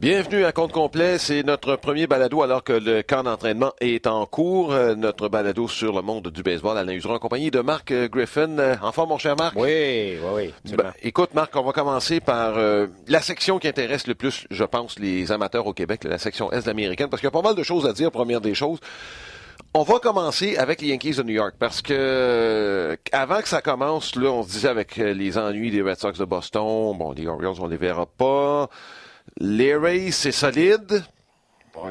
Bienvenue à compte complet. C'est notre premier balado alors que le camp d'entraînement est en cours. Euh, notre balado sur le monde du baseball. Alain Useron en compagnie de Marc euh, Griffin. Euh, en forme, mon cher Marc? Oui, oui, oui. Ben, écoute, Marc, on va commencer par la section qui intéresse le plus, je pense, les amateurs au Québec, la section Est américaine, parce qu'il y a pas mal de choses à dire, première des choses. On va commencer avec les Yankees de New York parce que avant que ça commence, là, on se disait avec les ennuis des Red Sox de Boston, bon, les Orioles, on les verra pas. Les Rays, c'est solide.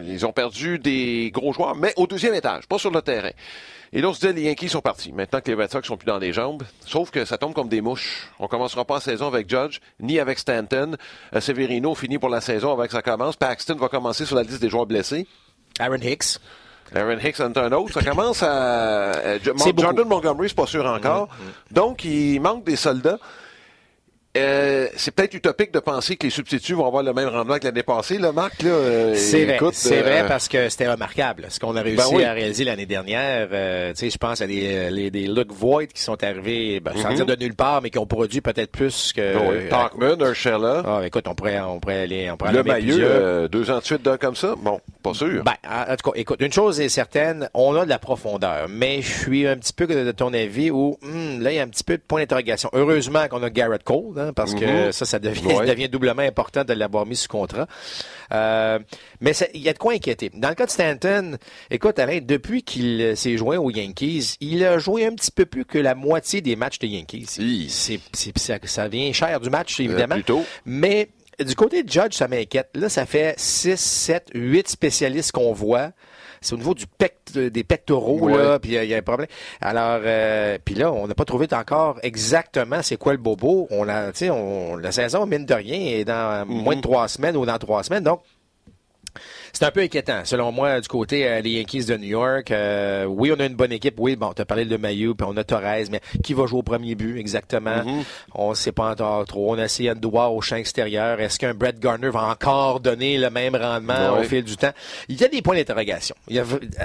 ils ont perdu des gros joueurs, mais au deuxième étage, pas sur le terrain. Et là, on se dit, les Yankees sont partis. Maintenant que les Red Sox sont plus dans les jambes. Sauf que ça tombe comme des mouches. On commencera pas la saison avec Judge, ni avec Stanton. Euh, Severino finit pour la saison avec ça commence. Paxton va commencer sur la liste des joueurs blessés. Aaron Hicks. Aaron Hicks en un autre. Ça commence à... Euh, Jordan Montgomery, c'est pas sûr encore. Mm-hmm. Mm-hmm. Donc, il manque des soldats. Euh, c'est peut-être utopique de penser que les substituts vont avoir le même rendement que l'année passée, là, Marc. Euh, c'est vrai, c'est vrai euh, parce que c'était remarquable ce qu'on a réussi ben à réaliser l'année dernière. tu sais, je pense à des, des Luke Voigt qui sont arrivés, ben, sans mhm. dire de nulle part, mais qui ont produit peut-être plus que. Ben oui. Talkman, Urshela. Ah, écoute, on pourrait, on pourrait aller, on pourrait Le Maillot, deux ans de suite d'un comme ça, bon, pas sûr. Ben, en tout cas, écoute, une chose est certaine, on a de la profondeur, mais je suis un petit peu de ton avis où, hmm, là, il y a un petit peu de point d'interrogation. Heureusement qu'on a Garrett Cole. Hein, parce que mhm. ça, ça devient, devient doublement important de l'avoir mis sous contrat. Euh, mais il y a de quoi inquiéter. Dans le cas de Stanton, écoute, Alain, depuis qu'il s'est joint aux Yankees, il a joué un petit peu plus que la moitié des matchs des Yankees. C'est, ça, ça vient cher du match, évidemment. plutôt. Mais du côté de Judge, ça m'inquiète. Là, ça fait 6, 7, 8 spécialistes qu'on voit c'est au niveau du des pectoraux, là, puis il y, a un problème. Alors, euh, puis là, on n'a pas trouvé encore exactement c'est quoi le bobo. On a, tu sais, la saison, mine de rien, est dans mm-hmm. moins de trois semaines ou dans trois semaines. Donc, c'est un peu inquiétant, selon moi, du côté des euh, Yankees de New York. Euh, oui, on a une bonne équipe. Oui, bon, tu as parlé de Mayu, puis on a Torres, mais qui va jouer au premier but exactement? Mm-hmm. On ne sait pas encore trop. On a essayé de voir au champ extérieur. Est-ce qu'un Brett Garner va encore donner le même rendement au fil du temps? Il y a des points d'interrogation.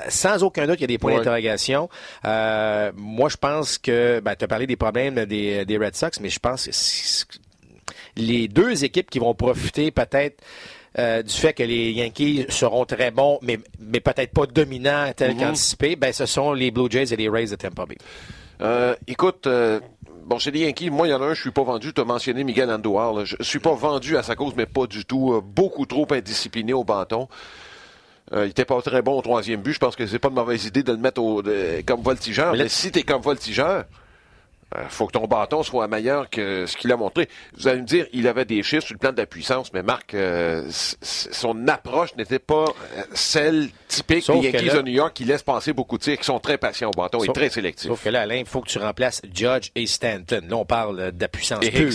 sans aucun doute, il y a des points d'interrogation. Euh, moi, je pense que, ben, tu as parlé des problèmes des, des Red Sox, mais je pense que les deux équipes qui vont profiter peut-être euh, du fait que les Yankees seront très bons, mais, mais peut-être pas dominants tel mhm. qu'anticipé, ben, ce sont les Blue Jays et les Rays de Tampa Bay. Euh, écoute, euh, bon, chez les Yankees, moi, il y en a un, je suis pas vendu. Tu as mentionné Miguel Andujar. Je suis pas vendu à sa cause, mais pas du tout. beaucoup trop indiscipliné au bâton. il était pas très bon au troisième but. Je pense que c'est pas une mauvaise idée de le mettre comme voltigeur. Mais, si tu es comme voltigeur, il euh, faut que ton bâton soit meilleur que ce qu'il a montré. Vous allez me dire, il avait des chiffres sur le plan de la puissance, mais Marc, euh, son approche n'était pas euh, celle typique des Yankees de New York qui laisse passer beaucoup de tirs, qui sont très patients au bâton et très sélectifs. Sauf que là, Alain, il faut que tu remplaces Judge et Stanton. Là, on parle de la puissance pure.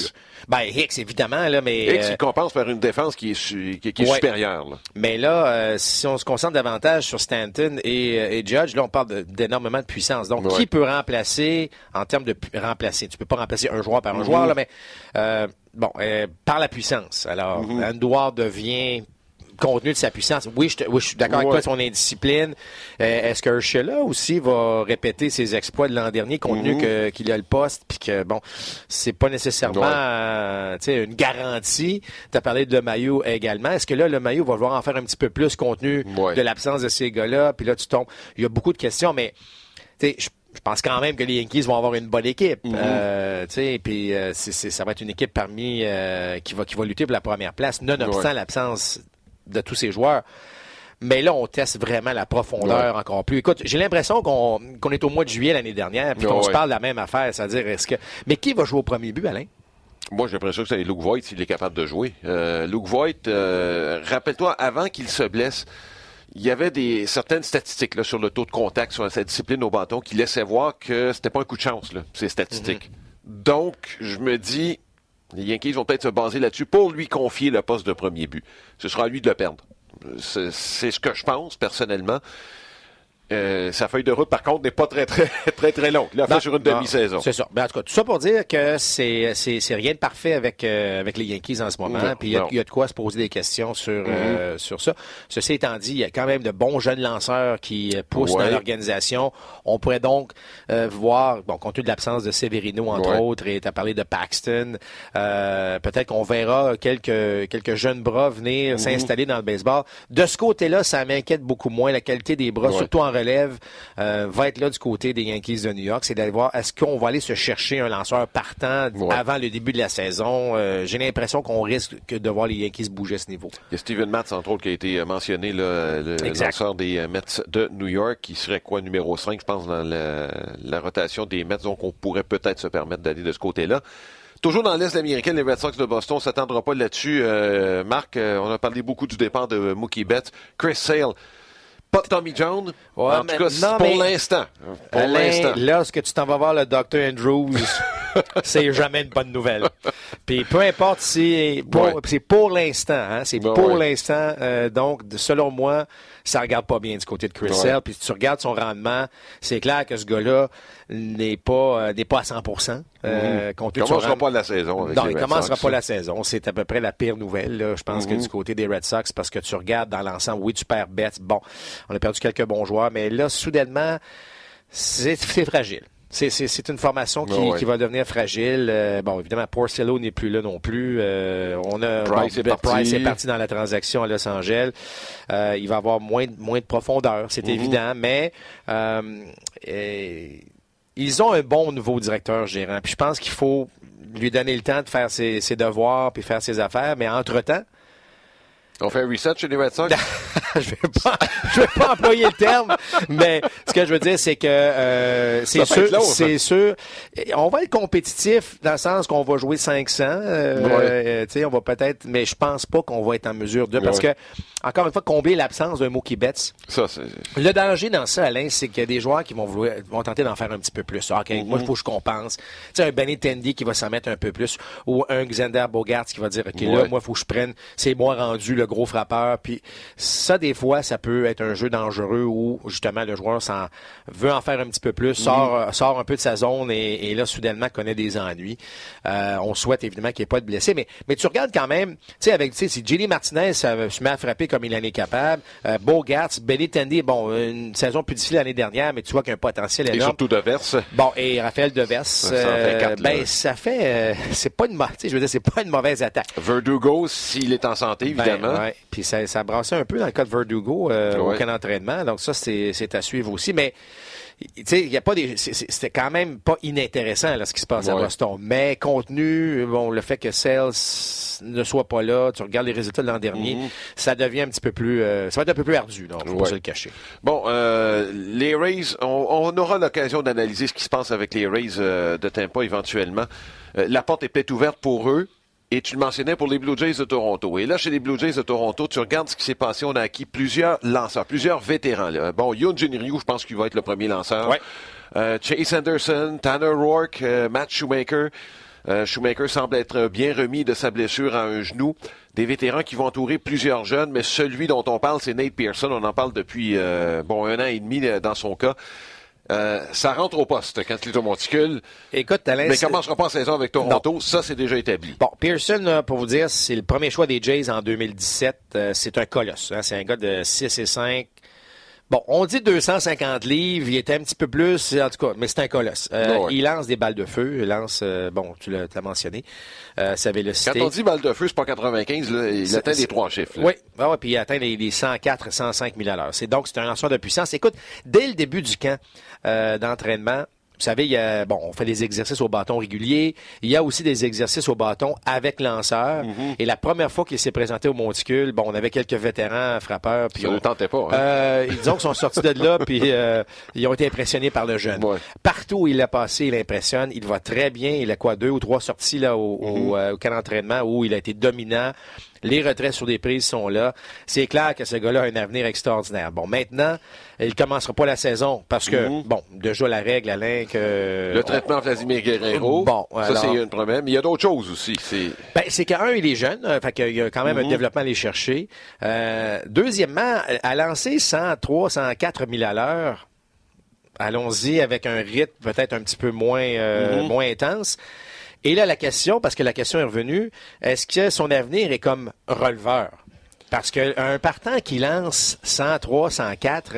Ben, Hicks, évidemment, là, mais... Hicks, il compense par une défense qui est, qui, est supérieure. Mais là, si on se concentre davantage sur Stanton et, Judge, là, on parle d'énormément de, puissance. Donc, qui peut remplacer en termes de remplacer? Tu peux pas remplacer un joueur par un joueur, là, mais euh, bon, euh, par la puissance. Alors, mm devient contenu de sa puissance. Oui, je, suis d'accord avec toi son indiscipline. Euh, est-ce que Sheila aussi va répéter ses exploits de l'an dernier, compte tenu mhm. qu'il a le poste, puis que bon, c'est pas nécessairement une garantie. Tu as parlé de Maillot également. Est-ce que là, le Maillot va vouloir en faire un petit peu plus compte tenu de l'absence de ces gars-là? Puis là, tu tombes. Il y a beaucoup de questions, mais je je pense quand même que les Yankees vont avoir une bonne équipe. Mhm. Euh, puis euh, ça va être une équipe parmi euh, qui va qui va lutter pour la première place, nonobstant l'absence de tous ces joueurs. Mais là, on teste vraiment la profondeur encore plus. Écoute, j'ai l'impression qu'on est au mois de juillet l'année dernière, puis qu'on se parle de la même affaire, c'est-à-dire est-ce que. Mais qui va jouer au premier but, Alain? Moi, j'ai l'impression que c'est Luke Voigt s'il est capable de jouer. Luke Voigt, rappelle-toi, avant qu'il se blesse, il y avait des certaines statistiques là, sur le taux de contact sur cette discipline au bâton qui laissaient voir que c'était pas un coup de chance, là, ces statistiques. Mm-hmm. Donc, je me dis, les Yankees vont peut-être se baser là-dessus pour lui confier le poste de premier but. Ce sera à lui de le perdre. C'est ce que je pense, personnellement. Euh, sa feuille de route, par contre, n'est pas très, très, très, très longue. Il a fait sur une demi-saison. C'est ça. Mais en tout cas, tout ça pour dire que c'est, c'est, c'est rien de parfait avec, euh, avec les Yankees en ce moment. puis il y, a, y, a de quoi se poser des questions sur, euh, mm-hmm. sur ça. Ceci étant dit, il y a quand même de bons jeunes lanceurs qui poussent dans l'organisation. On pourrait donc voir, bon, compte tenu de l'absence de Severino, entre autres, et tu as parlé de Paxton, peut-être qu'on verra quelques, quelques jeunes bras venir mm-hmm. s'installer dans le baseball. De ce côté-là, ça m'inquiète beaucoup moins, la qualité des bras, surtout en relève euh, va être là du côté des Yankees de New York, c'est d'aller voir est-ce qu'on va aller se chercher un lanceur partant avant le début de la saison? Euh, j'ai l'impression qu'on risque de voir les Yankees bouger à ce niveau. Il y a Steven Matz, entre autres, qui a été mentionné, le lanceur des Mets de New York, qui serait quoi, numéro 5, je pense, dans la, rotation des Mets. Donc, on pourrait peut-être se permettre d'aller de ce côté-là. Toujours dans l'Est américain, les Red Sox de Boston, on s'attendra pas là-dessus. Euh, Marc, on a parlé beaucoup du départ de Mookie Betts. Chris Sale, pas Tommy Jones. en tout cas, pour l'instant. Pour l'instant. Lorsque tu t'en vas voir le Dr. Andrews, c'est jamais une bonne nouvelle. Puis peu importe si c'est pour l'instant, hein, c'est ben pour l'instant. Euh, donc, selon moi, ça regarde pas bien du côté de Chris Sale. Puis si tu regardes son rendement, c'est clair que ce gars-là n'est pas euh, n'est pas à 100 euh. Il commencera pas la saison. non, il commencera pas la saison. C'est à peu près la pire nouvelle. Là. Je pense que mm-hmm. du côté des Red Sox, parce que tu regardes dans l'ensemble, oui, tu perds Betts. Bon, on a perdu quelques bons joueurs, mais là, soudainement, c'est fragile. C'est une formation qui, qui, va devenir fragile. Euh, bon, évidemment, Porcello n'est plus là non plus. Euh, on a Price, est parti. est parti dans la transaction à Los Angeles. Euh, il va avoir moins, moins de profondeur, c'est mm-hmm. évident, mais ils ont un bon nouveau directeur gérant. Puis je pense qu'il faut lui donner le temps de faire ses, ses devoirs puis faire ses affaires. Mais entre-temps, on fait un reset chez les Red Sox? je vais pas, je vais pas employer le terme, mais ce que je veux dire, c'est que euh, c'est sûr, c'est sûr. On va être compétitif dans le sens qu'on va jouer 500. Euh, tu sais, on va peut-être, mais je pense pas qu'on va être en mesure de, parce que encore une fois, combler l'absence d'un mot qui bête. Ça. Le danger dans ça, Alain, c'est qu'il y a des joueurs qui vont vouloir, vont tenter d'en faire un petit peu plus. OK, moi, il faut que je compense. Tu sais, un Benny Tandy qui va s'en mettre un peu plus, ou un Xander Bogart qui va dire, OK, là, moi, il faut que je prenne, c'est moi rendu le gros frappeur. Puis ça, des fois, ça peut être un jeu dangereux où, justement, le joueur s'en veut en faire un petit peu plus, sort, sort un peu de sa zone et, là, soudainement, connaît des ennuis. Euh, on souhaite, évidemment, qu'il n'y ait pas de blessés. Mais, mais tu regardes quand même, tu sais, avec, tu sais, si Jenny Martinez se met à frapper comme il en est capable. Euh, Bogart, Benny Tandy, bon, une saison plus difficile l'année dernière, mais tu vois qu'il y a un potentiel énorme. Et surtout Devers. Bon, et Raphaël Devers. Ça, fait euh, ben, ça fait, euh, c'est pas une, je veux dire, c'est pas une mauvaise attaque. Verdugo, s'il est en santé, ben, évidemment. ouais. Puis ça, ça brassait un peu dans le cas de Verdugo euh, au camp d'entraînement. Donc ça, c'est à suivre aussi. Mais il y a pas des, c'était quand même pas inintéressant là, ce qui se passe à Boston. Mais contenu, bon, le fait que Sales ne soit pas là, tu regardes les résultats de l'an dernier, mhm. ça devient un petit peu plus, euh, ça va être un peu plus ardu, donc faut pas se le cacher. Bon, euh, les Rays, on, aura l'occasion d'analyser ce qui se passe avec les Rays euh, de Tampa éventuellement. la porte est peut-être ouverte pour eux. Et tu le mentionnais pour les Blue Jays de Toronto. Et là, chez les Blue Jays de Toronto, tu regardes ce qui s'est passé. On a acquis plusieurs lanceurs, plusieurs vétérans. Là. Bon, Yoon Ryu, je pense qu'il va être le premier lanceur. Euh, Chase Anderson, Tanner Rourke, euh, Matt Shoemaker. Euh, Shoemaker semble être bien remis de sa blessure à un genou. Des vétérans qui vont entourer plusieurs jeunes, mais celui dont on parle, c'est Nate Pearson. On en parle depuis bon un an et demi dans son cas. Euh, ça rentre au poste quand il est au monticule. Écoute, Alain, Mais commencera pas en saison avec Toronto? Ça, c'est déjà établi. Bon, Pearson, pour vous dire, c'est le premier choix des Jays en 2017. Euh, c'est un colosse. Hein. C'est un gars de 6 et 5. Bon, on dit 250 livres, il était un petit peu plus, en tout cas, mais c'est un colosse. Euh, il lance des balles de feu, il lance, bon, tu l'as mentionné, euh, sa vélocité. Quand on dit balle de feu, c'est pas 95, là, il atteint les trois chiffres. Oui, ah ouais, puis il atteint les, 104, 105 000 à l'heure. C'est donc c'est un lanceur de puissance. Écoute, dès le début du camp euh, d'entraînement, vous savez, il y a, bon, on fait des exercices au bâton réguliers. Il y a aussi des exercices au bâton avec lanceur. Mhm. Et la première fois qu'il s'est présenté au monticule, bon, on avait quelques vétérans frappeurs. Puis Ça ne tentait pas. Hein? Euh, disons qu'ils sont sortis de là, puis euh, ils ont été impressionnés par le jeune. Partout où il a passé, il impressionne. Il va très bien. Il a quoi, deux ou trois sorties là au, au, mhm. euh, camp d'entraînement où il a été dominant. Les retraits sur des prises sont là. C'est clair que ce gars-là a un avenir extraordinaire. Bon, maintenant, il commencera pas la saison parce que, mm-hmm. bon, déjà la règle, Alain, que... Le traitement Vladimir Guerrero, bon, ça c'est un problème. Mais il y a d'autres choses aussi. C'est ben, c'est qu'un, il est jeune, euh, fait qu'il y a quand même un mm-hmm. développement à aller chercher. Euh, deuxièmement, à lancer 103, 104 000 à l'heure, allons-y avec un rythme peut-être un petit peu moins, euh, moins intense. Et là, la question, parce que la question est revenue, est-ce que son avenir est comme releveur? Parce qu'un partant qui lance 103, 104,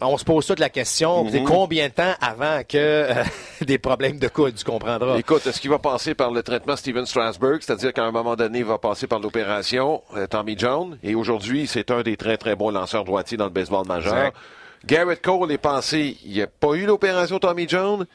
on se pose toute la question, mm combien de temps avant que euh, des problèmes de coude, tu comprendras? Écoute, est-ce qu'il va passer par le traitement Steven Strasberg, c'est-à-dire qu'à un moment donné, il va passer par l'opération euh, Tommy John, et aujourd'hui, c'est un des très, très bons lanceurs droitiers dans le baseball majeur. Garrett Cole est passé, il n'y a pas eu l'opération Tommy John,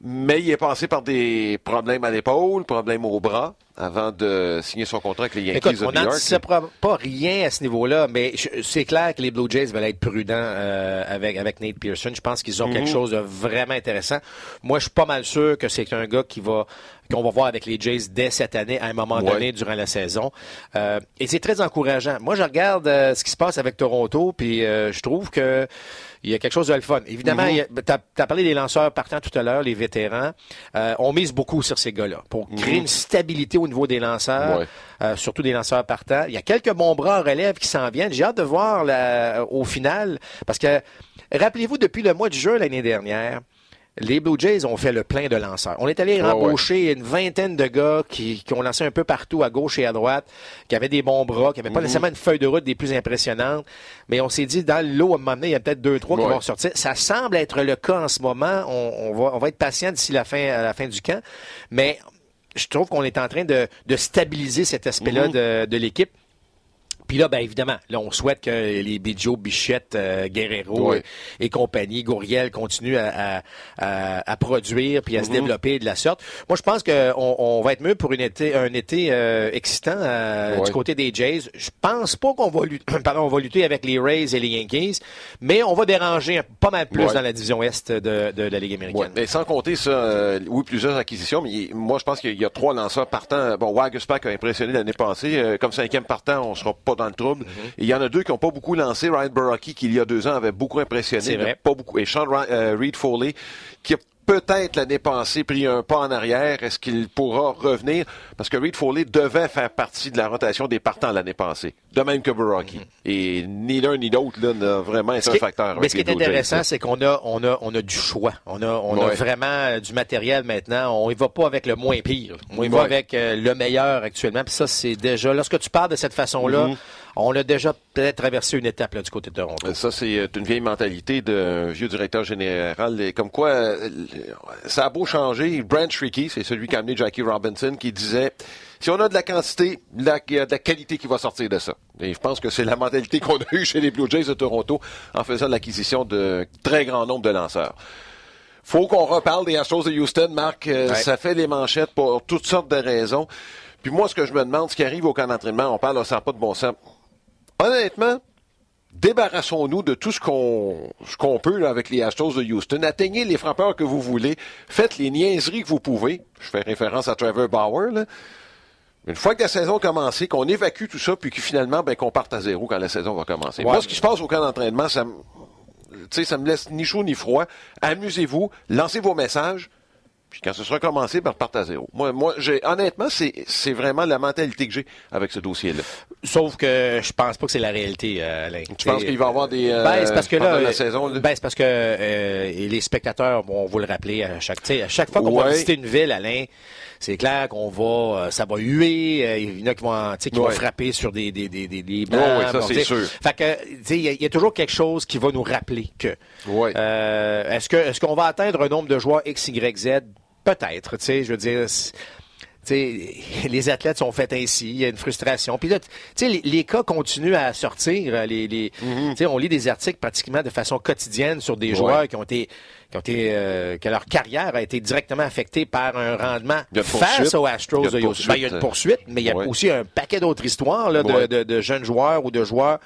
mais il est passé par des problèmes à l'épaule, problèmes au bras, avant de signer son contrat avec les Yankees Écoute, de New York. On pas rien à ce niveau-là, mais c'est clair que les Blue Jays veulent être prudents euh, avec, avec Nate Pearson. Je pense qu'ils ont quelque mhm. chose de vraiment intéressant. Moi, je suis pas mal sûr que c'est un gars qui va qu'on va voir avec les Jays dès cette année, à un moment donné, durant la saison. Euh, et c'est très encourageant. Moi, je regarde euh, ce qui se passe avec Toronto, puis je trouve que il y a quelque chose de le fun. Évidemment, mhm. tu as, parlé des lanceurs partants tout à l'heure, les vétérans. Euh, on mise beaucoup sur ces gars-là pour mhm. créer une stabilité au niveau des lanceurs, euh, surtout des lanceurs partants. Il y a quelques bons bras en relève qui s'en viennent. J'ai hâte de voir au final, parce que rappelez-vous, depuis le mois de juin l'année dernière, les Blue Jays ont fait le plein de lanceurs. On est allé rembaucher une vingtaine de gars qui, ont lancé un peu partout à gauche et à droite, qui avaient des bons bras, qui n'avaient pas mhm. nécessairement une feuille de route des plus impressionnantes. Mais on s'est dit, dans l'eau, à un moment donné, il y a peut-être deux, trois qui vont sortir. Ça semble être le cas en ce moment. On, va, on va être patient d'ici la fin, à la fin du camp. Mais je trouve qu'on est en train de, stabiliser cet aspect-là mhm. de, de l'équipe. Puis là, ben évidemment, là, on souhaite que les Bidjo, Bichette, euh, Guerrero et, compagnie, Gouriel, continuent à, à, à, produire puis à se mhm. développer de la sorte. Moi, je pense qu'on on va être mieux pour une été, un été euh, excitant euh, du côté des Jays. Je pense pas qu'on va, lutter, pardon, on va lutter avec les Rays et les Yankees, mais on va déranger pas mal plus dans la division Est de, de, la Ligue américaine. Mais sans compter ça, oui, plusieurs acquisitions, mais moi, je pense qu'il y a trois lanceurs partants. Bon, Wagerspack a impressionné l'année passée. comme cinquième partant, on sera pas dans le trouble. Mhm. il y en a deux qui n'ont pas beaucoup lancé. Ryan Buraki, qui il y a deux ans avait beaucoup impressionné, pas beaucoup. Et Sean euh, Reed Foley, qui a peut-être l'année passée pris un pas en arrière. Est-ce qu'il pourra revenir? Parce que Reed Foley devait faire partie de la rotation des partants l'année passée. De même que Buraki. Mhm. Et ni l'un ni l'autre n'a vraiment été un facteur. Mais ce qui est intéressant, c'est qu'on a, on a, on a du choix. On a, on a vraiment euh, du matériel maintenant. On y va pas avec le moins pire. On y va avec euh, le meilleur actuellement. Puis ça, c'est déjà, lorsque tu parles de cette façon-là, mhm on a déjà peut-être traversé une étape là, du côté de Toronto. Ça, c'est euh, une vieille mentalité d'un vieux directeur général. comme quoi, euh, ça a beau changer. Brent Shrieky, c'est celui qui a amené Jackie Robinson, qui disait si on a de la quantité, il y a de la qualité qui va sortir de ça. Et je pense que c'est la mentalité qu'on a eue chez les Blue Jays de Toronto en faisant l'acquisition de très grand nombre de lanceurs. Faut qu'on reparle des Astros de Houston, Marc. Euh, ça fait les manchettes pour toutes sortes de raisons. Puis moi, ce que je me demande, ce qui arrive au camp d'entraînement, on parle, ça pas de bon sens honnêtement, débarrassons-nous de tout ce qu'on ce qu'on peut avec les Astros de Houston. Atteignez les frappeurs que vous voulez. Faites les niaiseries que vous pouvez. Je fais référence à Trevor Bauer. Là. Une fois que la saison a commencé, qu'on évacue tout ça, puis que finalement, ben, qu'on parte à zéro quand la saison va commencer. Moi, ce qui se passe au camp d'entraînement, ça, ça me laisse ni chaud ni froid. Amusez-vous, lancez vos messages, puis quand ce sera commencé, ben, reparte à zéro. Moi, moi j'ai, honnêtement, c'est, c'est vraiment la mentalité que j'ai avec ce dossier-là. Sauf que je pense pas que c'est la réalité, euh, Alain. Tu penses qu'il va y avoir des. Euh, ben, c'est parce que là. La saison, Ben, c'est parce que euh, les spectateurs vont vous le rappeler à chaque, à chaque fois qu'on va visiter une ville, Alain c'est clair qu'on va, euh, ça va huer. Il y en a qui vont, qui vont frapper sur des des des des, des blancs. oui, ça c'est sûr. Fait que, il y, a toujours quelque chose qui va nous rappeler que. Oui. Euh, est-ce que est-ce qu'on va atteindre un nombre de joueurs X, Y, Z Peut-être. Tu sais, je veux dire les athlètes sont faits ainsi, il y a une frustration. Puis là, les, les cas continuent à sortir. Les, les mm-hmm. On lit des articles pratiquement de façon quotidienne sur des joueurs qui ont été qui ont été euh, que leur carrière a été directement affectée par un rendement face aux Astros. Il y a, ben, il y a une poursuite, mais il y a aussi un paquet d'autres histoires là, de, de, de, jeunes joueurs ou de joueurs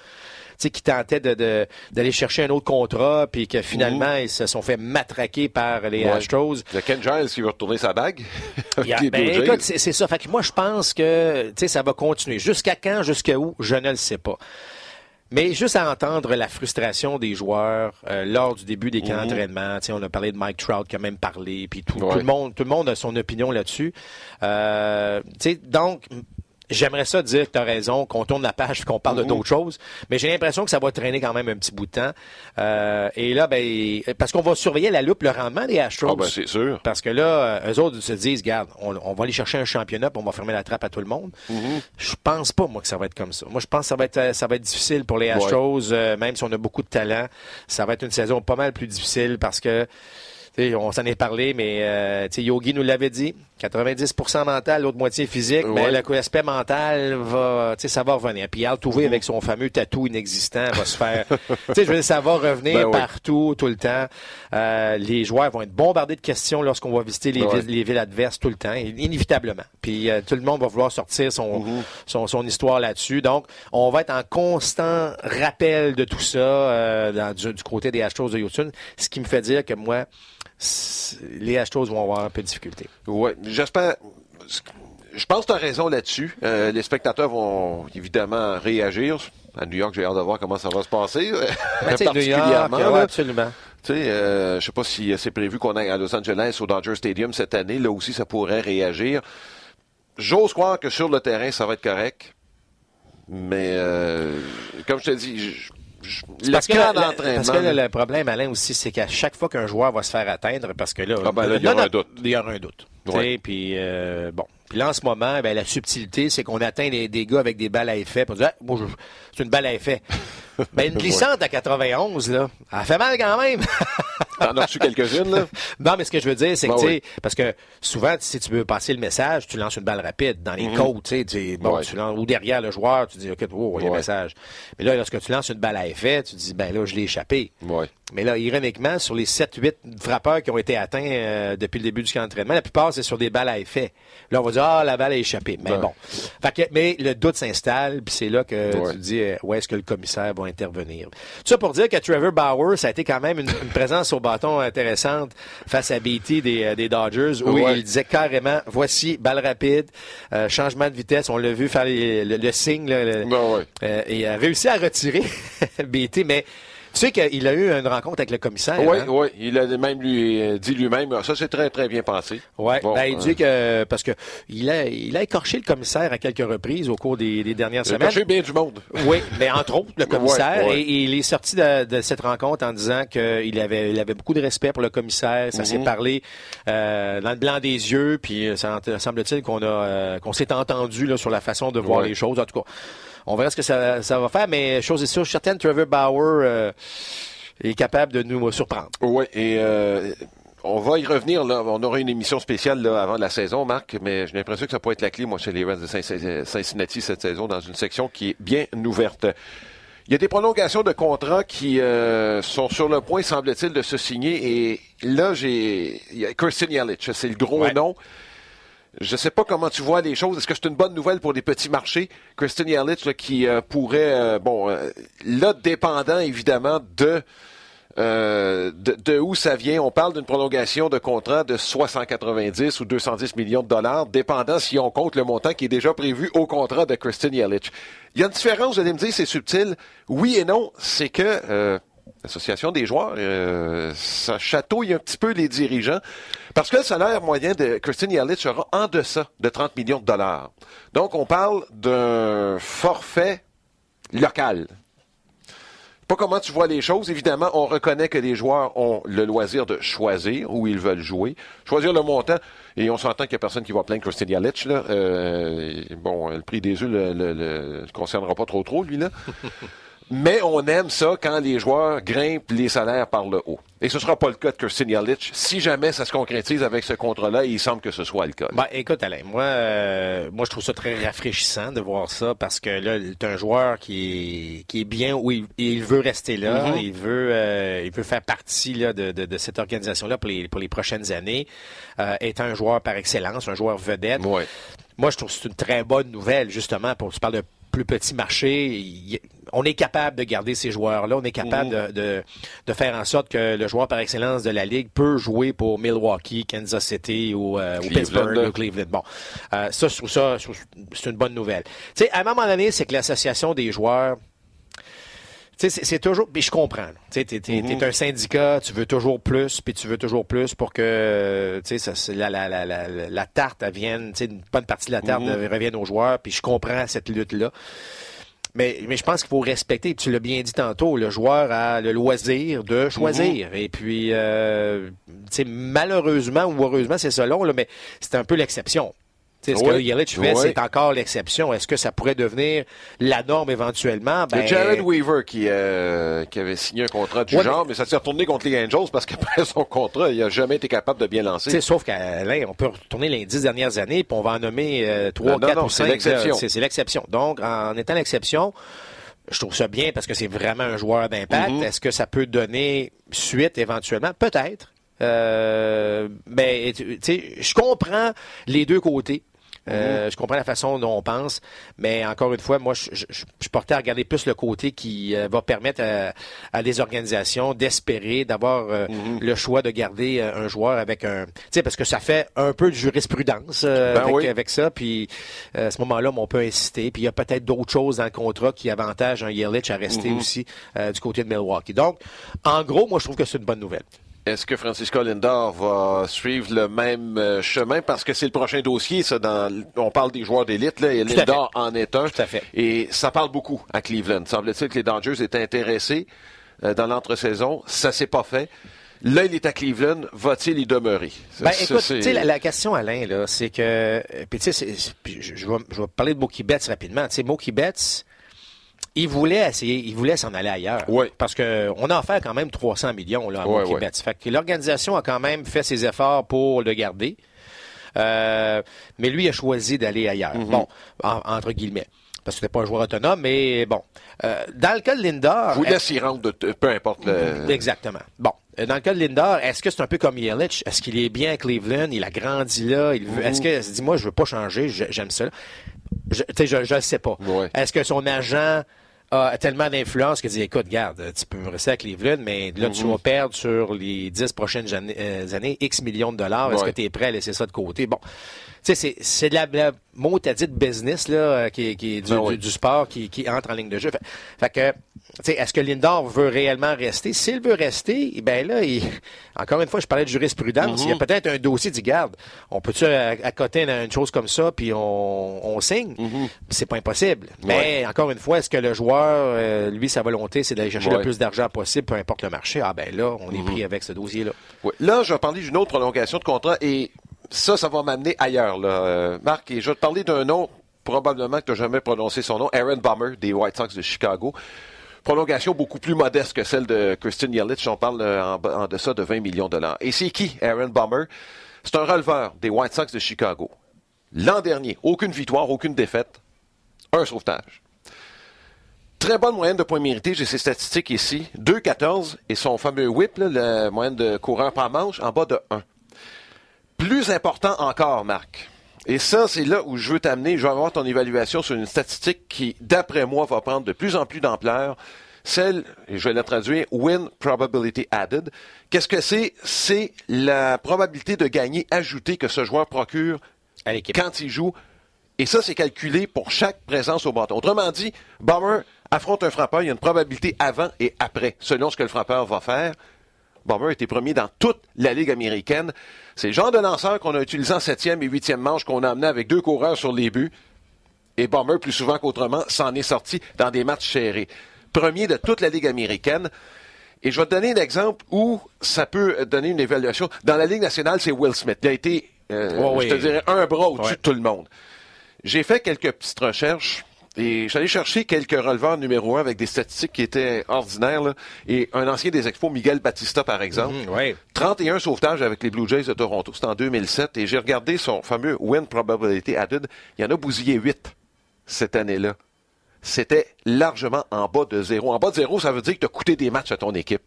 qui tentaient de, d'aller chercher un autre contrat, puis que finalement, mhm. ils se sont fait matraquer par les Astros. A Ken Giles qui veut retourner sa bague. ben, écoute, c'est, ça. Fait que moi, je pense que ça va continuer. Jusqu'à quand, jusqu'à où, je ne le sais pas. Mais juste à entendre la frustration des joueurs euh, lors du début des camps mhm. d'entraînement, on a parlé de Mike Trout qui a même parlé, puis tout, tout, le monde, tout le monde a son opinion là-dessus. Euh, donc, J'aimerais ça dire que tu as raison, qu'on tourne la page qu'on parle de d'autres choses, mais j'ai l'impression que ça va traîner quand même un petit bout de temps. Euh, et là, ben, parce qu'on va surveiller la loupe le rendement des Astros. Ah ben, c'est sûr. Parce que là, eux autres se disent, regarde, on, va aller chercher un championnat, puis on va fermer la trappe à tout le monde. Mm-hmm. Je pense pas, moi, que ça va être comme ça. Moi, je pense que ça va être, ça va être difficile pour les Astros, euh, même si on a beaucoup de talent. Ça va être une saison pas mal plus difficile parce que on s'en est parlé, mais euh, Yogi nous l'avait dit. 90% mental, l'autre moitié physique, mais le l'aspect mental va, ça va revenir. Puis Altuve, avec son fameux tatou inexistant, va se faire, je veux dire, ça va revenir ben partout, tout le temps. Euh, les joueurs vont être bombardés de questions lorsqu'on va visiter les, villes, les villes adverses tout le temps, inévitablement. Puis euh, tout le monde va vouloir sortir son, son, son, histoire là-dessus. Donc, on va être en constant rappel de tout ça euh, du, côté des Astros de Houston, ce qui me fait dire que moi, les Astros vont avoir un peu de difficulté. Oui, j'espère. Je pense que tu as raison là-dessus. Euh, les spectateurs vont évidemment réagir. À New York, j'ai hâte de voir comment ça va se passer. Ben, particulièrement. New York, absolument. Tu sais, euh, je sais pas si c'est prévu qu'on aille à Los Angeles au Dodger Stadium cette année. Là aussi, ça pourrait réagir. J'ose croire que sur le terrain, ça va être correct. Mais euh, comme je te dis, parce que, parce que le, problème, Alain, aussi, c'est qu'à chaque fois qu'un joueur va se faire atteindre, parce que là, ah ben il y aura un doute. Il y aura un doute. Puis, euh, bon. Puis là, en ce moment, ben, la subtilité, c'est qu'on atteint des, des, gars avec des balles à effet. Puis on dit, ah, c'est une balle à effet. ben, une glissante à 91, là, elle fait mal quand même. T'en as reçu quelques-unes, là? Non, mais ce que je veux dire, c'est que, tu sais, parce que souvent, si tu veux passer le message, tu lances une balle rapide dans les mhm. côtes, tu sais, bon, tu lances, ou derrière le joueur, tu dis, OK, oh, il y a un message. Mais là, lorsque tu lances une balle à effet, tu dis, ben là, je l'ai échappé. Ouais. Mais là, ironiquement, sur les 7-8 frappeurs qui ont été atteints euh, depuis le début du camp d'entraînement, la plupart, c'est sur des balles à effet. Là, on va dire, ah, la balle a échappé. Mais bon. Fait que, mais le doute s'installe, puis c'est là que tu dis, euh, où est-ce que le commissaire va intervenir. Tout ça pour dire que Trevor Bauer, ça a été quand même une, présence au bâton intéressante face à BT des, euh, des Dodgers, où il disait carrément, voici, balle rapide, changement de vitesse. On l'a vu faire le, signe, là, et il a réussi à retirer BT, mais sais qu'il a eu une rencontre avec le commissaire. Oui, hein? oui. Il a même lui euh, dit lui-même. Ça, c'est très, très bien passé. Oui. ben, il dit que, parce que il a, il a écorché le commissaire à quelques reprises au cours des, des dernières semaines. Il a écorché bien du monde. Oui, mais entre autres, le commissaire. Et, il est sorti de, de, cette rencontre en disant qu'il avait, il avait beaucoup de respect pour le commissaire. Ça s'est mhm. parlé euh, dans le blanc des yeux. Puis, euh, ça semble-t-il qu'on a, euh, qu'on s'est entendu là, sur la façon de voir les choses. En tout cas, on verra ce que ça, va faire, mais chose est sûre, certaine, Trevor Bauer euh, est capable de nous surprendre. Oui, et euh, on va y revenir. Là. On aura une émission spéciale là, avant la saison, Marc, mais j'ai l'impression que ça peut être la clé, moi, chez les Reds de Cincinnati cette saison, dans une section qui est bien ouverte. Il y a des prolongations de contrats qui euh, sont sur le point, semble-t-il, de se signer. Et là, j'ai Christian Yelich, c'est le gros nom. Je ne sais pas comment tu vois les choses. Est-ce que c'est une bonne nouvelle pour les petits marchés? Kristen Yelich qui euh, pourrait, euh, bon, euh, là, dépendant évidemment de, de, où ça vient. On parle d'une prolongation de contrat de 690 ou 210 millions de dollars, dépendant si on compte le montant qui est déjà prévu au contrat de Kristen Yelich. Il y a une différence, vous allez me dire, c'est subtil. Oui et non, c'est que l'association des joueurs, euh, ça chatouille un petit peu les dirigeants. Parce que le salaire moyen de Christine Yelich sera en deçà de 30 millions de dollars. Donc, on parle d'un forfait local. Pas comment tu vois les choses. Évidemment, on reconnaît que les joueurs ont le loisir de choisir où ils veulent jouer, choisir le montant. Et on s'entend qu'il n'y a personne qui va plaindre Christine Yelich. Là. Euh, bon, le prix des œufs ne le, le, concernera pas trop trop, lui. là. Mais on aime ça quand les joueurs grimpent les salaires par le haut. Et ce ne sera pas le cas de Kirsten Yelich. Si jamais ça se concrétise avec ce contrat-là, il semble que ce soit le cas. Ben, écoute, Alain, moi, euh, moi, je trouve ça très rafraîchissant de voir ça parce que là, c'est un joueur qui est, qui est bien où il, veut rester là. Mm-hmm. Il veut, euh, il veut faire partie là, de, de, de cette organisation-là pour les, pour les prochaines années. Euh, est un joueur par excellence, un joueur vedette. Ouais. Moi, je trouve que c'est une très bonne nouvelle, justement, pour, tu parles de plus petit marché, on est capable de garder ces joueurs-là. On est capable mhm. de, de, faire en sorte que le joueur par excellence de la Ligue peut jouer pour Milwaukee, Kansas City ou, euh, Pittsburgh ou Cleveland. Bon, euh, ça, ça, c'est une bonne nouvelle. Tu sais, à un moment donné, c'est que l'association des joueurs c'est toujours. Puis je comprends. Tu es, mm-hmm. un syndicat, tu veux toujours plus, puis tu veux toujours plus pour que ça, la, la, la, la, tarte vienne, une bonne partie de la tarte mm-hmm. revienne aux joueurs, puis je comprends cette lutte-là. Mais, mais je pense qu'il faut respecter, tu l'as bien dit tantôt, le joueur a le loisir de choisir. Mm-hmm. Et puis, euh, malheureusement ou heureusement, c'est ça long, là, mais c'est un peu l'exception ce que Yelich fait, c'est encore l'exception? Est-ce que ça pourrait devenir la norme éventuellement? Ben... Jared Weaver qui, euh, qui avait signé un contrat du genre, mais ça s'est retourné contre les Angels parce qu'après son contrat, il n'a jamais été capable de bien lancer. sauf qu'Alain, on peut retourner les dix dernières années, puis on va en nommer euh, trois, quatre ou cinq. C'est l'exception. Donc, en étant l'exception, je trouve ça bien parce que c'est vraiment un joueur d'impact. Mm-hmm. Est-ce que ça peut donner suite éventuellement? Peut-être. Euh, mais tu sais, je comprends les deux côtés. Euh, je comprends la façon dont on pense, mais encore une fois, moi, je, je, je portais à regarder plus le côté qui euh, va permettre à, des organisations d'espérer d'avoir euh, mhm. le choix de garder un joueur avec un, tu sais, parce que ça fait un peu de jurisprudence ben avec, ça, puis à ce moment-là, on peut insister, puis il y a peut-être d'autres choses dans le contrat qui avantagent un Yelich à rester mhm. aussi du côté de Milwaukee. Donc, en gros, moi, je trouve que c'est une bonne nouvelle. Est-ce que Francisco Lindor va suivre le même euh, chemin? Parce que c'est le prochain dossier, ça, dans, on parle des joueurs d'élite, là, et Lindor en est un. Tout à fait. Et ça parle beaucoup à Cleveland. Semble-t-il que les Dodgers étaient intéressés euh, dans l'entre-saison. Ça s'est pas fait. Là, il est à Cleveland. Va-t-il y demeurer? Ben, écoute, la, la, question, Alain, là, c'est que, euh, puis tu sais, je, je, vais, je vais parler de Mookie Betts rapidement. Tu sais, Mookie Betts, il voulait essayer, il voulait s'en aller ailleurs. Oui. Parce que on a offert quand même 300 millions là, à oui, Fait que l'organisation a quand même fait ses efforts pour le garder. Euh, mais lui a choisi d'aller ailleurs. Mm-hmm. Bon, entre guillemets. Parce que c'était pas un joueur autonome, mais bon. Euh, dans le cas de Lindor... Vous laisse y rendre, de, peu importe le... Exactement. Bon. Euh, dans le cas de Lindor, est-ce que c'est un peu comme Yelich? Est-ce qu'il est bien à Cleveland? Il a grandi là? Il veut... Est-ce mm-hmm. que, dis-moi, je veux pas changer, j'aime ça. Je, je, je sais pas. Est-ce que son agent a tellement d'influence qu'il dit écoute, garde, tu peux me rester à Cleveland, mais là, tu mhm. vas perdre sur les dix prochaines euh, années, X millions de dollars. Est-ce que tu es prêt à laisser ça de côté? Bon. Tu sais, c'est de la, mot t'as dit de business là, euh, qui, qui est du, ben du, sport qui, qui, entre en ligne de jeu. Fait, fait que est-ce que Lindor veut réellement rester? S'il veut rester, ben là, il... encore une fois, je parlais de jurisprudence. Il y a mhm. peut-être un dossier dit garde. On peut-tu accoter une chose comme ça, puis on, on signe? Mhm. C'est pas impossible. Mais encore une fois, est-ce que le joueur, euh, lui, sa volonté, c'est d'aller chercher le plus d'argent possible, peu importe le marché? Ah ben là, on est mhm. pris avec ce dossier-là. Là, je vais parler d'une autre prolongation de contrat et ça, ça va m'amener ailleurs, là, euh, Marc. Et je vais te parler d'un nom, probablement que tu n'as jamais prononcé son nom, Aaron Bummer, des White Sox de Chicago prolongation beaucoup plus modeste que celle de Christian Yelich. On parle euh, en, deçà de 20 millions de dollars. Et c'est qui, Aaron Bummer? C'est un releveur des White Sox de Chicago. L'an dernier, aucune victoire, aucune défaite, un sauvetage. Très bonne moyenne de points mérités, j'ai ces statistiques ici. 2,14 et son fameux whip, la moyenne de coureur par manche, en bas de 1. Plus important encore, Marc. Et ça, c'est là où je veux t'amener. Je veux avoir ton évaluation sur une statistique qui, d'après moi, va prendre de plus en plus d'ampleur. Celle, et je vais la traduire, win probability added. Qu'est-ce que c'est? C'est la probabilité de gagner ajoutée que ce joueur procure quand il joue. Et ça, c'est calculé pour chaque présence au bâton. Autrement dit, Bomber affronte un frappeur, il y a une probabilité avant et après, selon ce que le frappeur va faire. Bomber était premier dans toute la Ligue américaine. C'est le genre de lanceur qu'on a utilisé en septième et huitième manche qu'on a amené avec deux coureurs sur les buts. Et Bomber, plus souvent qu'autrement, s'en est sorti dans des matchs serrés. Premier de toute la Ligue américaine. Et je vais te donner un exemple où ça peut donner une évaluation. Dans la Ligue nationale, c'est Will Smith. Il a été, euh, je te dirais, un bras au-dessus de tout le monde. J'ai fait quelques petites recherches et j'allais chercher quelques releveurs numéro un avec des statistiques qui étaient ordinaires. Et un ancien des Expos, Miguel Batista, par exemple. 31 mhm, sauvetages avec les Blue Jays de Toronto. C'était en 2007. Et j'ai regardé son fameux win probability added. Il y en a bousillé 8 cette année-là. C'était largement en bas de zéro. En bas de zéro, ça veut dire que tu as coûté des matchs à ton équipe.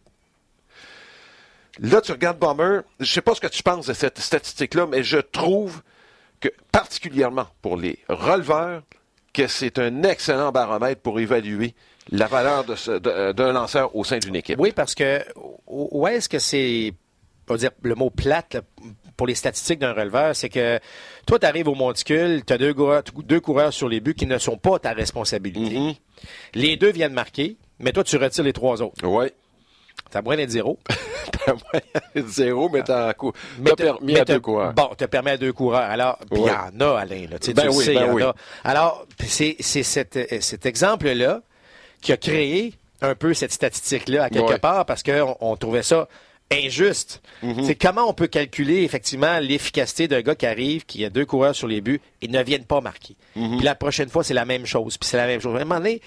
Là, tu regardes Bomber. Je sais pas ce que tu penses de cette statistique-là, mais je trouve que particulièrement pour les releveurs, que c'est un excellent baromètre pour évaluer la valeur d'un lanceur au sein d'une équipe. Oui, parce que où est-ce que c'est, on dire le mot plate pour les statistiques d'un releveur, c'est que toi, tu arrives au monticule, tu as deux coureurs, deux coureurs sur les buts qui ne sont pas ta responsabilité. Mm-hmm. Les deux viennent marquer, mais toi, tu retires les trois autres. Oui. T'as moyen d'être zéro. t'as moyen d'être zéro, mais t'as permis à deux coureurs. Bon, t'as permis à deux coureurs. Alors, il y en a, Alain. Là, tu ben sais, ben oui. a. Alors, c'est cet, cet exemple-là qui a créé un peu cette statistique-là à quelque part parce qu'on on trouvait ça injuste. Mhm. C'est comment on peut calculer effectivement l'efficacité d'un gars qui arrive, qui a deux coureurs sur les buts et ne viennent pas marquer. Mhm. Puis la prochaine fois, c'est la même chose. Puis c'est la même chose. À un moment donné,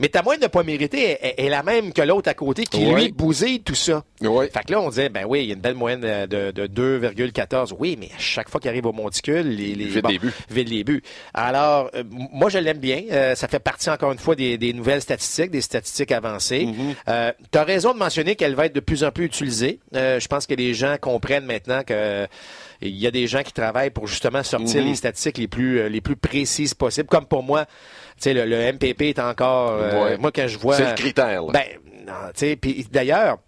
mais ta moyenne de pas mériter est, la même que l'autre à côté qui, lui, bousille tout ça. Fait que là, on disait, ben oui, il y a une belle moyenne de, 2,14. Oui, mais à chaque fois qu'il arrive au monticule, les, les, buts. vide les buts. Alors, euh, moi, je l'aime bien. Euh, ça fait partie, encore une fois, des, nouvelles statistiques, des statistiques avancées. Mm-hmm. euh, tu as raison de mentionner qu'elle va être de plus en plus utilisée. Euh, je pense que les gens comprennent maintenant que il y a des gens qui travaillent pour justement sortir mm-hmm. les statistiques les plus, les plus précises possibles. Comme pour moi, tu sais, le, MPP est encore. Moi, quand je vois. C'est le critère. Ben, tu sais, puis d'ailleurs.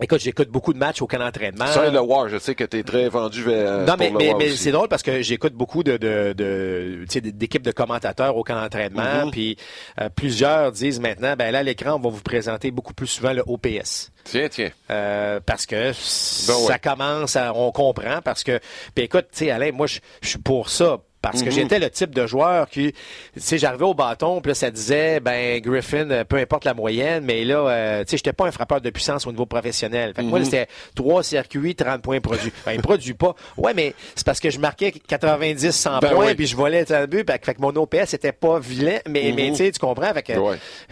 Écoute, j'écoute beaucoup de matchs au camp d'entraînement. Ça, le War, je sais que tu es très vendu vers. Non, mais, mais, c'est drôle parce que j'écoute beaucoup de, de, de d'équipes de commentateurs au camp d'entraînement. Mm-hmm. Puis euh, plusieurs disent maintenant, ben là, à l'écran, on va vous présenter beaucoup plus souvent le OPS. Tiens, tiens. Euh, parce que ben ça commence à, on comprend parce que, puis écoute, tu sais, Alain, moi, je suis pour ça parce que mhm. j'étais le type de joueur qui, tu sais, j'arrivais au bâton, puis là, ça disait, ben, Griffin, euh, peu importe la moyenne, mais là, euh, tu sais, j'étais pas un frappeur de puissance au niveau professionnel. Fait que moi, mhm. c'était trois circuits, 30 points produits. Ben, il produit pas. Ouais, mais c'est parce que je marquais 90, 100 ben points, puis je volais le but, fait, que mon OPS était pas vilain, mais, mais mhm. tu sais, tu comprends? Fait que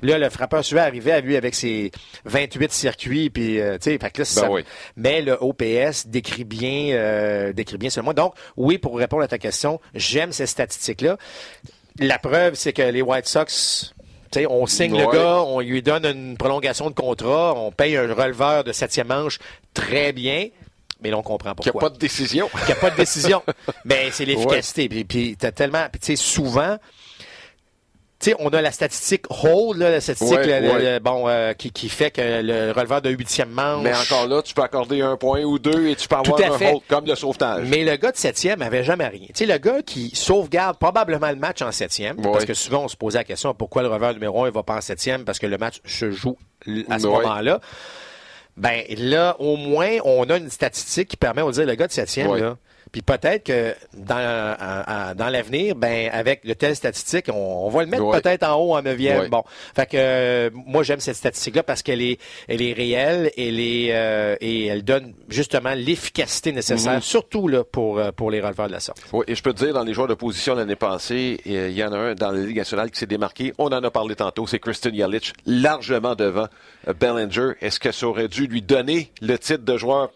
là, le frappeur suivant arrivait à lui avec ses 28 circuits, puis, euh, tu sais, fait que là, ça, mais le OPS décrit bien, décrit bien seulement. Donc, oui, pour répondre à ta question, j'ai j'aime ces statistiques-là. La preuve, c'est que les White Sox on signe le gars, on lui donne une prolongation de contrat, on paye un releveur de septième manche très bien. Mais là, on comprend pourquoi. Il n'y a pas de décision. Il n'y a pas de décision. mais c'est l'efficacité. Puis, puis as tellement. Puis, tu sais, souvent, sais, on a la statistique hold, la statistique bon, euh, qui, qui, fait que le releveur de huitième manche. Mais encore là, tu peux accorder un point ou deux et tu peux avoir un hold comme le sauvetage. Mais le gars de septième avait jamais rien. Tu sais, le gars qui sauvegarde probablement le match en septième, parce que souvent on se posait la question pourquoi le releveur numéro un ne va pas en septième, parce que le match se joue à ce moment-là. Ben là, au moins, on a une statistique qui permet de dire le gars de septième, là, puis peut-être que dans, dans l'avenir, ben avec de telles statistiques, on, va le mettre peut-être en haut en neuvième. Bon, fait que euh, moi j'aime cette statistique-là parce qu'elle est, elle est réelle, elle est euh, et elle donne justement l'efficacité nécessaire, mhm. surtout là pour euh, pour les releveurs de la sorte. Oui, et je peux te dire dans les joueurs de position l'année passée, il y en a un dans la Ligue nationale qui s'est démarqué. On en a parlé tantôt, c'est Christian Yelich, largement devant Bellinger. Est-ce que ça aurait dû lui donner le titre de joueur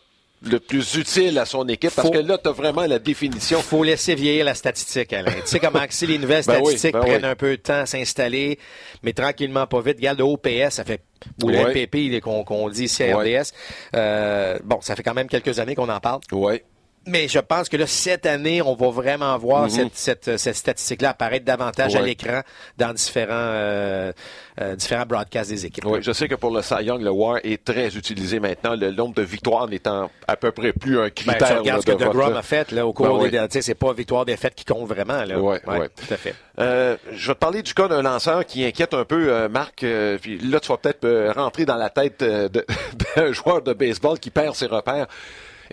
le plus utile à son équipe parce que là, tu as vraiment la définition. faut laisser vieillir la statistique, Alain. tu sais comment si les nouvelles ben statistiques ben prennent un peu de temps à s'installer, mais tranquillement, pas vite. Regarde le OPS, ça fait ou le MPP qu'on dit ici à RDS. Euh, bon, ça fait quand même quelques années qu'on en parle. Oui. Mais je pense que là, cette année, on va vraiment voir mhm. cette, cette, statistique-là apparaître davantage à l'écran dans différents, euh, euh, différents broadcasts des équipes. Oui, je sais que pour le Cy Young, le WAR est très utilisé maintenant. Le nombre de victoires n'étant à peu près plus un critère. Ben, tu regardes ce que DeGrom a fait là, au cours ben, des... C'est pas victoire-défaite qui compte vraiment. Oui, oui. Tout à fait. Euh, je vais te parler du cas d'un lanceur qui inquiète un peu euh, Marc. Euh, puis là, tu vas peut-être rentrer dans la tête d'un joueur de baseball qui perd ses repères.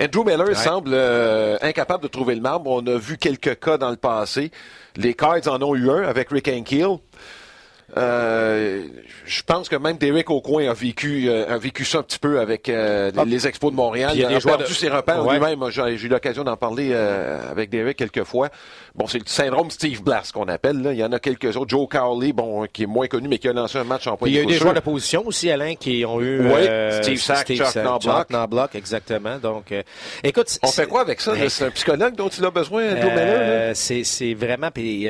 Andrew Miller semble euh, incapable de trouver le marbre. On a vu quelques cas dans le passé. Les Cards en ont eu un avec Rick Ankiel. Euh, je pense que même Derek Aucoin a vécu euh, a vécu ça un petit peu avec euh, ah. les Expos de Montréal. Il a, perdu ses repères lui-même. J'ai eu l'occasion d'en parler avec Derek quelques fois. Bon, c'est le syndrome Steve Blass qu'on appelle. Là. Il y en a quelques autres. Joe Cowley, bon, qui est moins connu, mais qui a lancé un match en point Il y a eu des joueurs de position aussi, Alain, qui ont eu oui, Steve Sack, Steve Chuck, Knobloch. exactement. Donc, écoute, on fait quoi avec ça C'est un psychologue dont il a besoin, C'est vraiment. Puis,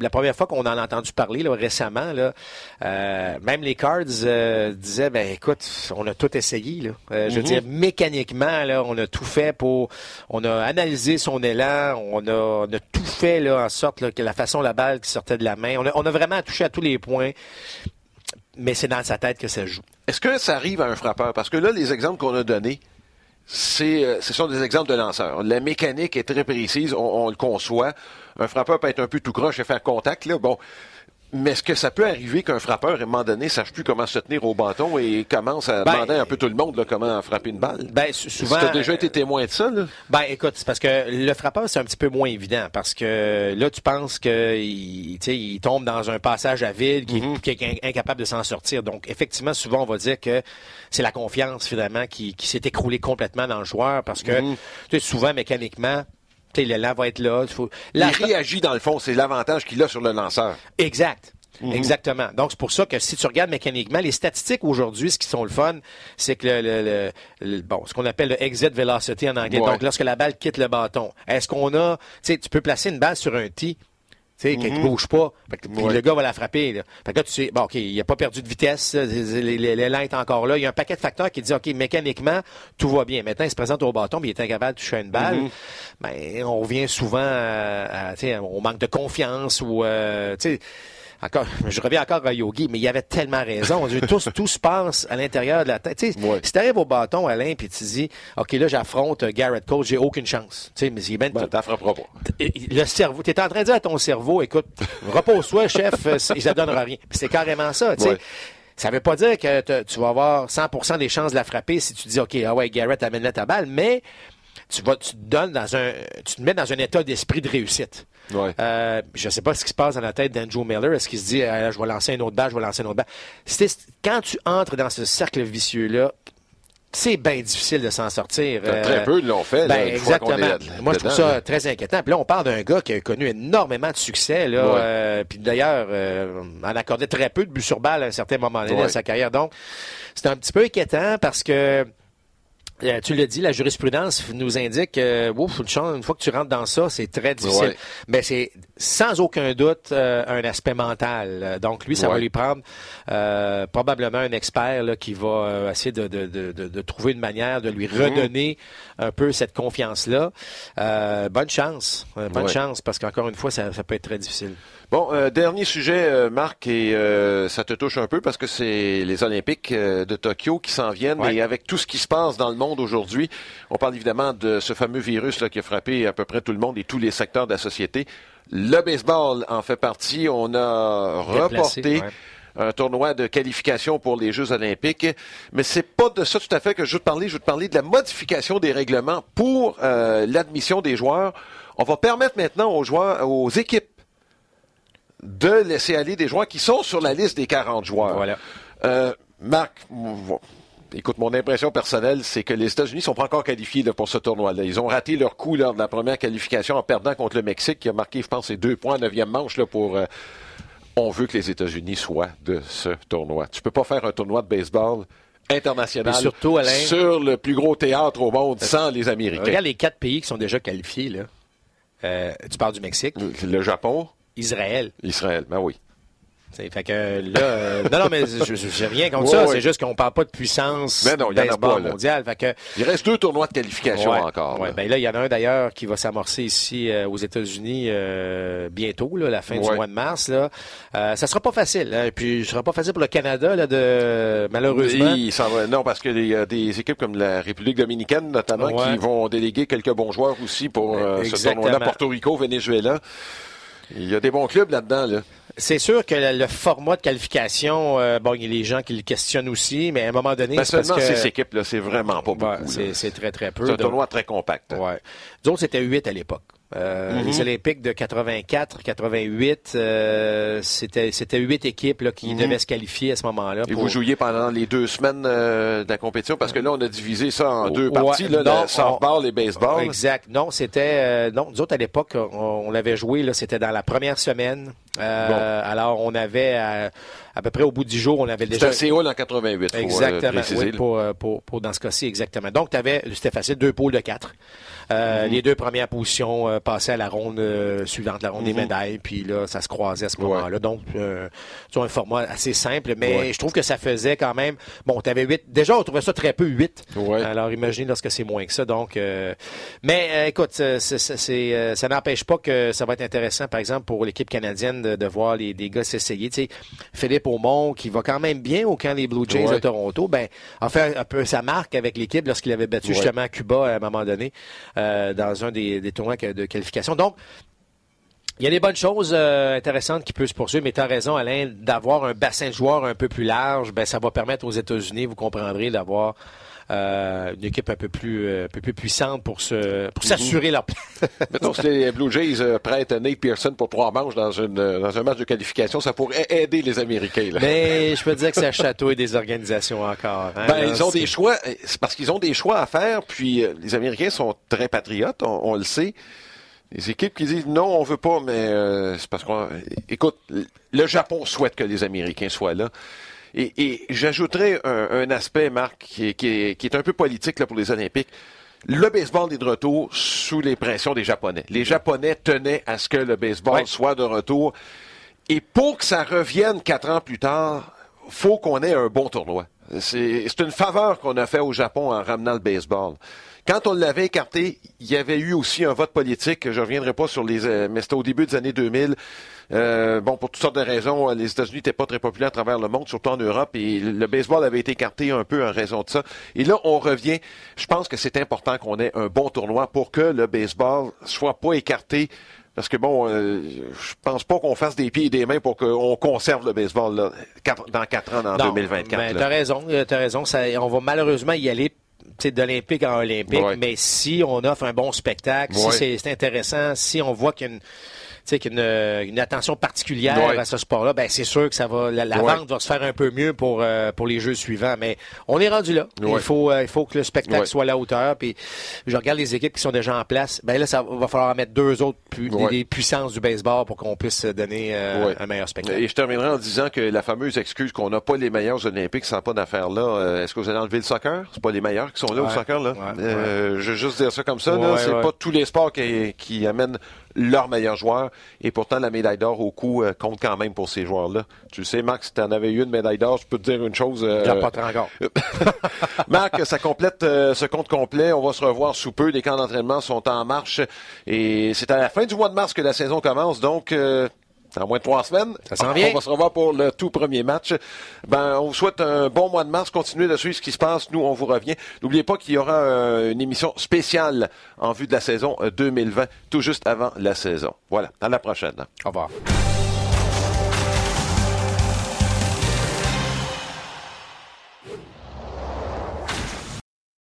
la première fois qu'on en a entendu parler là, récemment là, euh, même les Cards euh, disaient, ben écoute, on a tout essayé. Là. Euh, je veux mhm. dire, mécaniquement, là, on a tout fait pour, on a analysé son élan, on a, on a tout fait là, en sorte que la façon la balle qui sortait de la main, on a, vraiment touché à tous les points mais c'est dans sa tête que ça joue. Est-ce que ça arrive à un frappeur? Parce que là, les exemples qu'on a donnés, c'est, ce sont des exemples de lanceurs. La mécanique est très précise, on, on, le conçoit. Un frappeur peut être un peu tout croche et faire contact. Là. Bon, mais est-ce que ça peut arriver qu'un frappeur, à un moment donné, sache plus comment se tenir au bâton et commence à ben, demander un peu tout le monde là, comment frapper une balle? Ben, souvent. Tu as déjà été témoin de ça, là? Ben, écoute, c'est parce que le frappeur, c'est un petit peu moins évident parce que là, tu penses qu'il il tombe dans un passage à vide, qui, mm-hmm. est incapable de s'en sortir. Donc, effectivement, souvent, on va dire que c'est la confiance, finalement, qui, s'est écroulée complètement dans le joueur parce que, mm-hmm. tu sais, souvent, mécaniquement, l'élan va être là. Il réagit dans le fond, c'est l'avantage qu'il a sur le lanceur. Exact. Mhm. Exactement. Donc, c'est pour ça que si tu regardes mécaniquement, les statistiques aujourd'hui, ce qui sont le fun, c'est que le, bon, ce qu'on appelle le exit velocity en anglais. Donc, lorsque la balle quitte le bâton, est-ce qu'on a, tu sais, tu peux placer une balle sur un tee, sais, ne mhm. bouge pas. le gars va la frapper. Là. Fait que là, tu sais, bon, OK, il n'a pas perdu de vitesse. L'élan est encore là. Il y a un paquet de facteurs qui dit, OK, mécaniquement, tout va bien. Maintenant, il se présente au bâton, puis il est incapable de toucher une balle. Mhm. Ben, on revient souvent à, au manque de confiance ou, euh, tu sais, encore, je reviens encore à Yogi, mais il avait tellement raison. tout, tout se passe à l'intérieur de la tête. Si tu arrives au bâton, Alain, puis tu dis, OK, là, j'affronte Garrett Cole, j'ai aucune chance. Tu sais, mais c'est ben, ben pas. Le cerveau, tu es en train de dire à ton cerveau, écoute, repose-toi, chef, euh, ça donnera rien. c'est carrément ça, tu sais. Ça veut pas dire que tu vas avoir 100% des chances de la frapper si tu dis, OK, ah ouais, Garrett amène ta balle, mais tu vas, tu te donnes dans un, tu te mets dans un état d'esprit de réussite. Ouais. Euh, je ne sais pas ce qui se passe dans la tête d'Andrew Miller. Est-ce qu'il se dit, ah, je vais lancer un autre balle, je vais lancer un autre balle? Quand tu entres dans ce cercle vicieux-là, c'est bien difficile de s'en sortir. très euh, peu l'ont fait. Ben, exactement. Moi, je trouve ça très inquiétant. Puis là, on parle d'un gars qui a connu énormément de succès. Là, euh, puis d'ailleurs, euh, en accordait très peu de buts sur balle à un certain moment donné dans sa carrière. Donc, c'est un petit peu inquiétant parce que euh, tu l'as dit, la jurisprudence nous indique que une fois que tu rentres dans ça, c'est très difficile. Mais c'est sans aucun doute euh, un aspect mental. Donc lui, ça va lui prendre euh, probablement un expert là, qui va essayer de, de, de, de, trouver une manière de lui mhm. redonner un peu cette confiance-là. bonne chance, bonne chance, parce qu'encore une fois, ça, ça peut être très difficile. Bon, euh, dernier sujet, euh, Marc, et euh, ça te touche un peu parce que c'est les Olympiques de Tokyo qui s'en viennent et avec tout ce qui se passe dans le monde aujourd'hui, on parle évidemment de ce fameux virus là, qui a frappé à peu près tout le monde et tous les secteurs de la société. Le baseball en fait partie. On a reporté. un tournoi de qualification pour les Jeux olympiques. Mais c'est pas de ça tout à fait que je veux te parler. Je veux te parler de la modification des règlements pour l'admission des joueurs. On va permettre maintenant aux joueurs, aux équipes de laisser aller des joueurs qui sont sur la liste des 40 joueurs. Voilà. Euh, Marc, écoute, mon impression personnelle, c'est que les États-Unis sont pas encore qualifiés pour ce tournoi-là. Ils ont raté leur coup lors de la première qualification en perdant contre le Mexique, qui a marqué, je pense, ses deux points en neuvième manche là, pour. Euh, on veut que les États-Unis soient de ce tournoi. Tu peux pas faire un tournoi de baseball international surtout, sur le plus gros théâtre au monde sans les Américains. Regarde les quatre pays qui sont déjà qualifiés. Là. Euh, tu parles du Mexique. Le Japon. Israël. Israël, ben oui. Fait que là, euh, non, non, mais j'ai rien contre ça. C'est juste qu'on parle pas de puissance mais non, il y en a pas, mondial. Fait que, il reste deux tournois de qualification encore. Ouais, ben là, il y en a un d'ailleurs qui va s'amorcer ici euh, aux États-Unis euh, bientôt, là, la fin du mois de mars. Là. Ça sera pas facile. Hein, et puis, ce sera pas facile pour le Canada, là, de malheureusement. non, parce qu'il y a des équipes comme la République dominicaine, notamment, qui vont déléguer quelques bons joueurs aussi pour ce tournoi-là. Porto Rico, Venezuela. Il y a des bons clubs là-dedans. Là. C'est sûr que le, format de qualification, euh, bon, il y a les gens qui le questionnent aussi, mais à un moment donné, ben, c'est seulement parce que... ces équipes-là, c'est vraiment pas beaucoup. c'est très, très peu. C'est un tournoi très compact. Ouais. D'autres, c'était huit à l'époque. Euh, mhm. Les Olympiques de 84, 88, euh, c'était c'était huit équipes là, qui mhm. devaient se qualifier à ce moment-là. Et vous jouiez pendant les deux semaines euh, de la compétition? Parce que là on a divisé ça en deux parties, là, le softball et baseball. Exact. Non, c'était non. Nous autres à l'époque, on, l'avait joué là, c'était dans la première semaine Alors, on avait, à, peu près au bout du jour, on avait déjà... C'était à Séoul en 88, Exactement, oui, pour, pour, pour, dans ce cas-ci, exactement. Donc, tu avais, c'était facile, deux pôles de quatre. Euh, mhm. Les deux premières positions euh, passaient à la ronde euh, suivante, la ronde des mhm. médailles, puis là, ça se croisait à ce moment-là. Donc, c'est un format assez simple, mais je trouve que ça faisait quand même. Bon, tu avais huit. Déjà, on trouvait ça très peu huit. Alors, imaginez lorsque c'est moins que ça. Donc, mais écoute, ça n'empêche pas que ça va être intéressant, par exemple, pour l'équipe canadienne de, voir les, gars s'essayer. Tu sais, Philippe Aumont, qui va quand même bien au camp des Blue Jays de Toronto, ben, a fait un peu sa marque avec l'équipe lorsqu'il avait battu justement Cuba à un moment donné. Euh, dans un des, tournois de qualification. Donc, il y a des bonnes choses euh, intéressantes qui peuvent se poursuivre, mais tu as raison, Alain, d'avoir un bassin de joueurs un peu plus large, ben, ça va permettre aux États-Unis, vous comprendrez, d'avoir euh, une équipe un peu plus, euh, un peu plus puissante pour se pour s'assurer leur place. Mettons, si les Blue Jays euh, prêtent Nate Pearson pour trois manches dans, une, dans un match de qualification, ça pourrait aider les Américains. Là. Mais je peux dire que c'est château et des organisations encore. Hein, ben, ils ont des choix, c'est parce qu'ils ont des choix à faire, puis les Américains sont très patriotes, on, le sait. Les équipes qui disent non, on veut pas, mais c'est parce qu'on. Écoute, le Japon souhaite que les Américains soient là. Et, et j'ajouterais un, aspect, Marc, qui est, qui, est, un peu politique là, pour les Olympiques. Le baseball est de retour sous les pressions des Japonais. Les Japonais tenaient à ce que le baseball soit de retour. Et pour que ça revienne quatre ans plus tard, faut qu'on ait un bon tournoi. C'est une faveur qu'on a fait au Japon en ramenant le baseball. Quand on l'avait écarté, il y avait eu aussi un vote politique. Je ne reviendrai pas sur les, euh, mais c'était au début des années 2000. Euh, bon, pour toutes sortes de raisons, les États-Unis n'étaient pas très populaires à travers le monde, surtout en Europe, et le baseball avait été écarté un peu en raison de ça. Et là, on revient. Je pense que c'est important qu'on ait un bon tournoi pour que le baseball soit pas écarté parce que bon, euh, je pense pas qu'on fasse des pieds et des mains pour qu'on conserve le baseball là, dans quatre ans, en 2024. Mais t'as raison, t'as raison. Ça, on va malheureusement y aller d'olympique en olympique, mais si on offre un bon spectacle, si c'est intéressant, si on voit qu'il y a une sais, qu'une une attention particulière à ce sport-là, ben c'est sûr que ça va, la, vente va se faire un peu mieux pour euh, pour les jeux suivants. Mais on est rendu là. Il faut euh, il faut que le spectacle soit à la hauteur. Puis je regarde les équipes qui sont déjà en place. Ben là, ça va falloir mettre deux autres des, puissances du baseball pour qu'on puisse donner euh, un meilleur spectacle. Et je terminerai en disant que la fameuse excuse qu'on n'a pas les meilleurs Olympiques sans pas d'affaires là. Est-ce que vous allez enlever le soccer? C'est pas les meilleurs qui sont là au soccer là. je veux juste dire ça comme ça. C'est pas tous les sports qui, qui amènent leurs meilleurs joueurs. Et pourtant, la médaille d'or au coup euh, compte quand même pour ces joueurs-là. Tu sais, Marc, si tu en avais eu une médaille d'or, je peux te dire une chose. Euh, pas encore. Marc, ça complète euh, ce compte complet. On va se revoir sous peu. Les camps d'entraînement sont en marche. Et c'est à la fin du mois de mars que la saison commence. Donc, en moins de trois semaines. Ça s'en vient. On va se revoir pour le tout premier match. Ben, on vous souhaite un bon mois de mars. Continuez de suivre ce qui se passe. Nous, on vous revient. N'oubliez pas qu'il y aura euh, une émission spéciale en vue de la saison 2020, euh, tout juste avant la saison. Voilà. À la prochaine. Au revoir.